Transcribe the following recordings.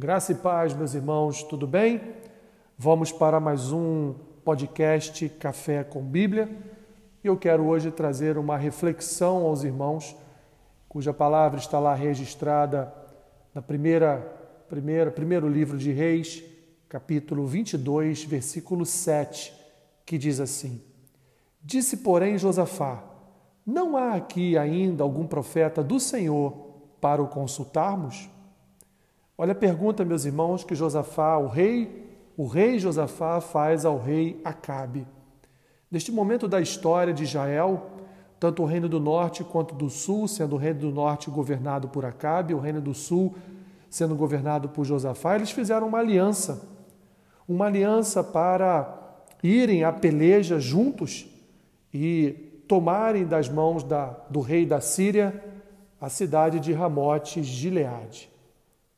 Graça e paz, meus irmãos, tudo bem? Vamos para mais um podcast Café com Bíblia. Eu quero hoje trazer uma reflexão aos irmãos, cuja palavra está lá registrada na primeira, primeira primeiro livro de Reis, capítulo 22, versículo 7, que diz assim: Disse, porém, Josafá: Não há aqui ainda algum profeta do Senhor para o consultarmos? Olha a pergunta, meus irmãos, que Josafá, o rei, o rei Josafá faz ao rei Acabe. Neste momento da história de Israel, tanto o reino do norte quanto do sul, sendo o reino do norte governado por Acabe, o reino do sul sendo governado por Josafá, eles fizeram uma aliança. Uma aliança para irem à peleja juntos e tomarem das mãos da, do rei da Síria a cidade de Ramote Gileade.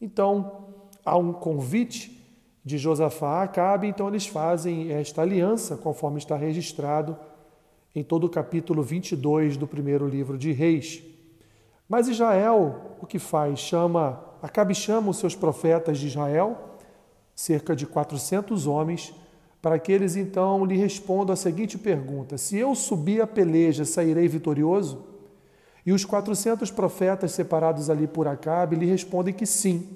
Então, há um convite de Josafá a Acabe, então eles fazem esta aliança, conforme está registrado em todo o capítulo 22 do primeiro livro de Reis. Mas Israel, o que faz? Chama, Acabe chama os seus profetas de Israel, cerca de 400 homens, para que eles então lhe respondam a seguinte pergunta: Se eu subir a peleja, sairei vitorioso? E os 400 profetas separados ali por Acabe lhe respondem que sim,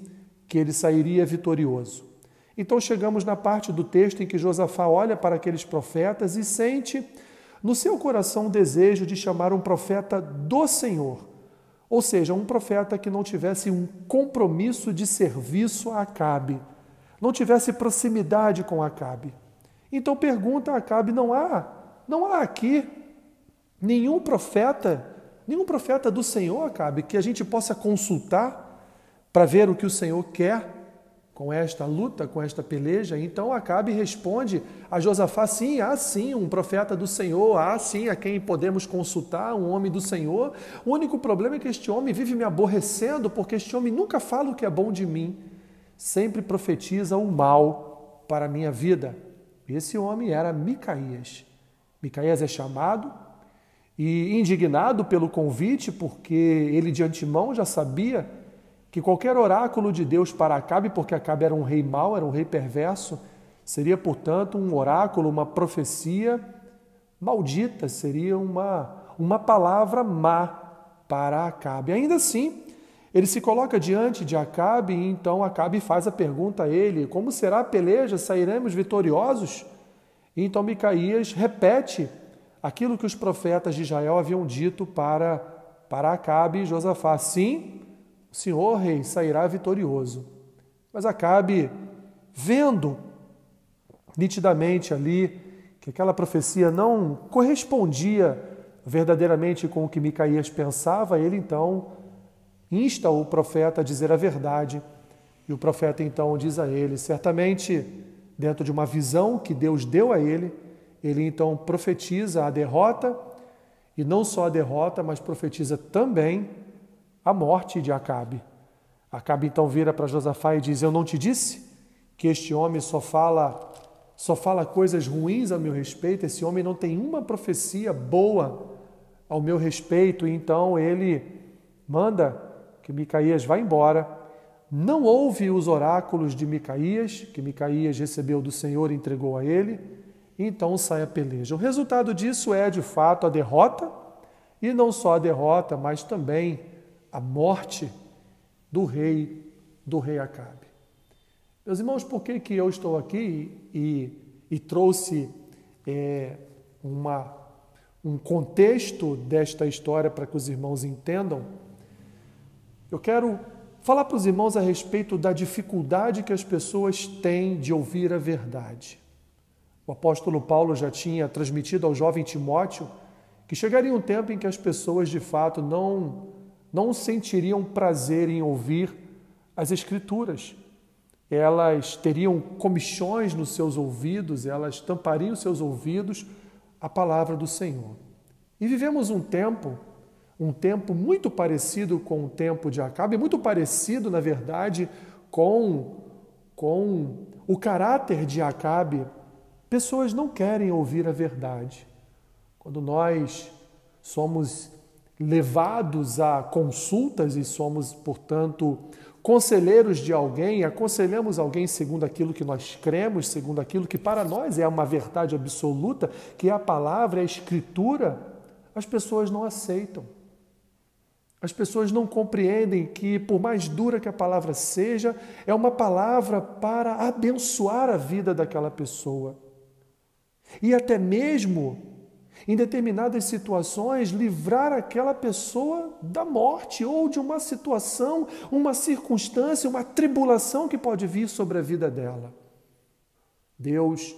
que ele sairia vitorioso. Então chegamos na parte do texto em que Josafá olha para aqueles profetas e sente no seu coração o desejo de chamar um profeta do Senhor, ou seja, um profeta que não tivesse um compromisso de serviço a Acabe, não tivesse proximidade com Acabe. Então pergunta a Acabe: não há, não há aqui nenhum profeta Nenhum profeta do Senhor, Acabe, que a gente possa consultar para ver o que o Senhor quer com esta luta, com esta peleja. Então Acabe responde a Josafá: sim, há sim um profeta do Senhor, há sim a quem podemos consultar, um homem do Senhor. O único problema é que este homem vive me aborrecendo, porque este homem nunca fala o que é bom de mim, sempre profetiza o mal para a minha vida. Esse homem era Micaías. Micaías é chamado e indignado pelo convite, porque ele de antemão já sabia que qualquer oráculo de Deus para Acabe, porque Acabe era um rei mau, era um rei perverso, seria, portanto, um oráculo, uma profecia maldita, seria uma, uma palavra má para Acabe. Ainda assim, ele se coloca diante de Acabe e então Acabe faz a pergunta a ele: Como será a peleja? Sairemos vitoriosos? E então Micaías repete aquilo que os profetas de Israel haviam dito para, para Acabe e Josafá. Sim, o Senhor, rei, sairá vitorioso. Mas Acabe, vendo nitidamente ali que aquela profecia não correspondia verdadeiramente com o que Micaías pensava, ele então insta o profeta a dizer a verdade. E o profeta então diz a ele: certamente, dentro de uma visão que Deus deu a ele, ele então profetiza a derrota, e não só a derrota, mas profetiza também a morte de Acabe. Acabe então vira para Josafá e diz: Eu não te disse que este homem só fala só fala coisas ruins a meu respeito, esse homem não tem uma profecia boa ao meu respeito, então ele manda que Micaías vá embora. Não ouve os oráculos de Micaías, que Micaías recebeu do Senhor e entregou a ele então sai a peleja. O resultado disso é, de fato, a derrota, e não só a derrota, mas também a morte do rei, do rei Acabe. Meus irmãos, por que, que eu estou aqui e, e trouxe é, uma, um contexto desta história para que os irmãos entendam? Eu quero falar para os irmãos a respeito da dificuldade que as pessoas têm de ouvir a verdade. O apóstolo Paulo já tinha transmitido ao jovem Timóteo que chegaria um tempo em que as pessoas de fato não, não sentiriam prazer em ouvir as Escrituras. Elas teriam comichões nos seus ouvidos, elas tampariam seus ouvidos à palavra do Senhor. E vivemos um tempo, um tempo muito parecido com o tempo de Acabe, muito parecido, na verdade, com, com o caráter de Acabe Pessoas não querem ouvir a verdade. Quando nós somos levados a consultas e somos, portanto, conselheiros de alguém, aconselhamos alguém segundo aquilo que nós cremos, segundo aquilo que para nós é uma verdade absoluta, que é a palavra, é a escritura, as pessoas não aceitam. As pessoas não compreendem que, por mais dura que a palavra seja, é uma palavra para abençoar a vida daquela pessoa. E até mesmo em determinadas situações, livrar aquela pessoa da morte ou de uma situação, uma circunstância, uma tribulação que pode vir sobre a vida dela. Deus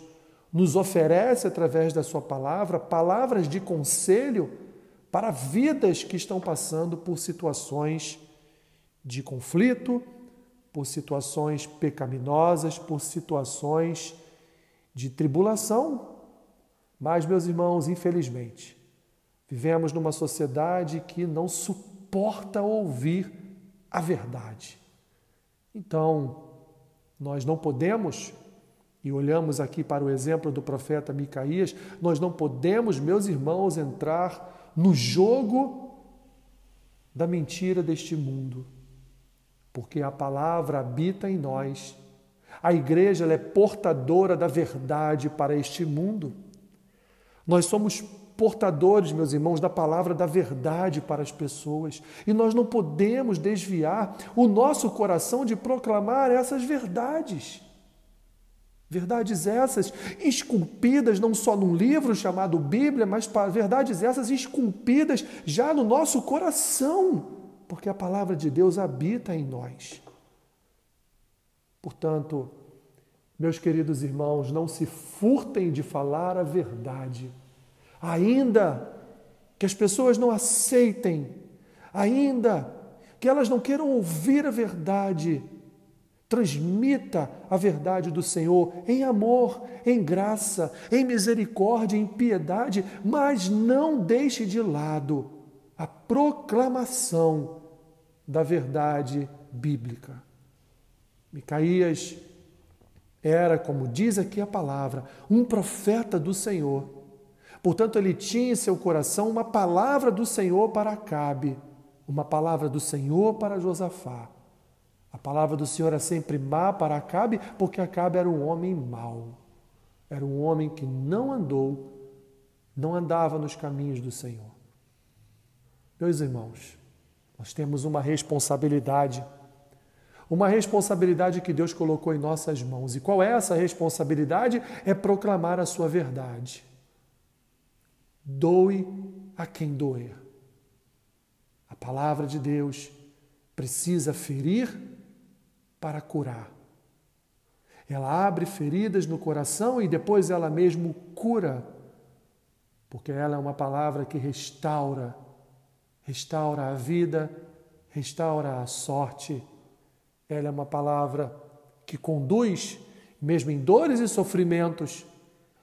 nos oferece, através da Sua palavra, palavras de conselho para vidas que estão passando por situações de conflito, por situações pecaminosas, por situações de tribulação, mas, meus irmãos, infelizmente, vivemos numa sociedade que não suporta ouvir a verdade. Então, nós não podemos, e olhamos aqui para o exemplo do profeta Micaías, nós não podemos, meus irmãos, entrar no jogo da mentira deste mundo, porque a palavra habita em nós. A igreja é portadora da verdade para este mundo. Nós somos portadores, meus irmãos, da palavra da verdade para as pessoas. E nós não podemos desviar o nosso coração de proclamar essas verdades. Verdades essas esculpidas não só num livro chamado Bíblia, mas verdades essas esculpidas já no nosso coração, porque a palavra de Deus habita em nós. Portanto, meus queridos irmãos, não se furtem de falar a verdade. Ainda que as pessoas não aceitem, ainda que elas não queiram ouvir a verdade, transmita a verdade do Senhor em amor, em graça, em misericórdia, em piedade, mas não deixe de lado a proclamação da verdade bíblica. Micaías era, como diz aqui a palavra, um profeta do Senhor. Portanto, ele tinha em seu coração uma palavra do Senhor para Acabe, uma palavra do Senhor para Josafá. A palavra do Senhor é sempre má para Acabe, porque Acabe era um homem mau. Era um homem que não andou, não andava nos caminhos do Senhor. Meus irmãos, nós temos uma responsabilidade uma responsabilidade que Deus colocou em nossas mãos. E qual é essa responsabilidade? É proclamar a sua verdade. Doe a quem doer. A palavra de Deus precisa ferir para curar. Ela abre feridas no coração e depois ela mesmo cura, porque ela é uma palavra que restaura, restaura a vida, restaura a sorte ela é uma palavra que conduz, mesmo em dores e sofrimentos,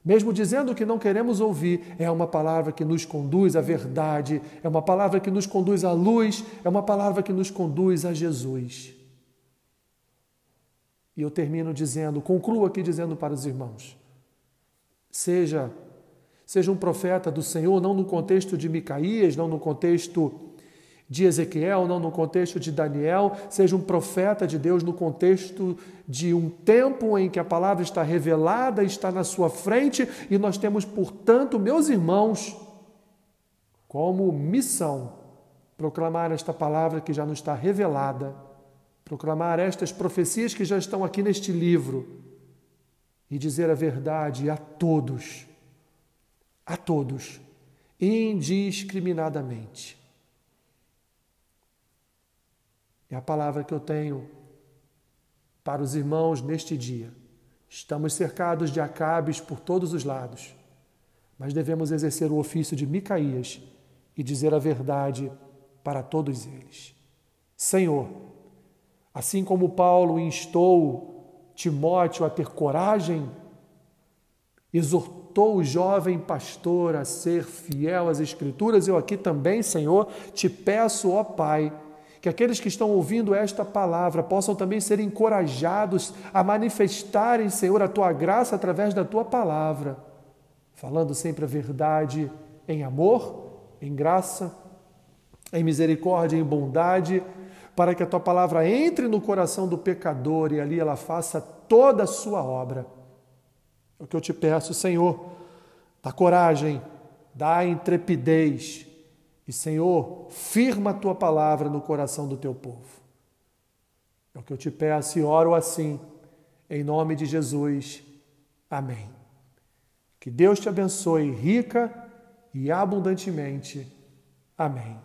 mesmo dizendo que não queremos ouvir, é uma palavra que nos conduz à verdade, é uma palavra que nos conduz à luz, é uma palavra que nos conduz a Jesus. E eu termino dizendo, concluo aqui dizendo para os irmãos: seja seja um profeta do Senhor, não no contexto de Micaías, não no contexto de Ezequiel, não no contexto de Daniel, seja um profeta de Deus no contexto de um tempo em que a palavra está revelada, está na sua frente e nós temos, portanto, meus irmãos, como missão proclamar esta palavra que já nos está revelada, proclamar estas profecias que já estão aqui neste livro e dizer a verdade a todos, a todos, indiscriminadamente. É a palavra que eu tenho para os irmãos neste dia. Estamos cercados de acabes por todos os lados, mas devemos exercer o ofício de Micaías e dizer a verdade para todos eles. Senhor, assim como Paulo instou Timóteo a ter coragem, exortou o jovem pastor a ser fiel às Escrituras, eu aqui também, Senhor, te peço, ó Pai, que aqueles que estão ouvindo esta palavra possam também ser encorajados a manifestarem, Senhor, a tua graça através da tua palavra, falando sempre a verdade em amor, em graça, em misericórdia, em bondade, para que a tua palavra entre no coração do pecador e ali ela faça toda a sua obra. É o que eu te peço, Senhor, dá coragem, dá intrepidez e, Senhor, firma a tua palavra no coração do teu povo. É o que eu te peço e oro assim, em nome de Jesus. Amém. Que Deus te abençoe rica e abundantemente. Amém.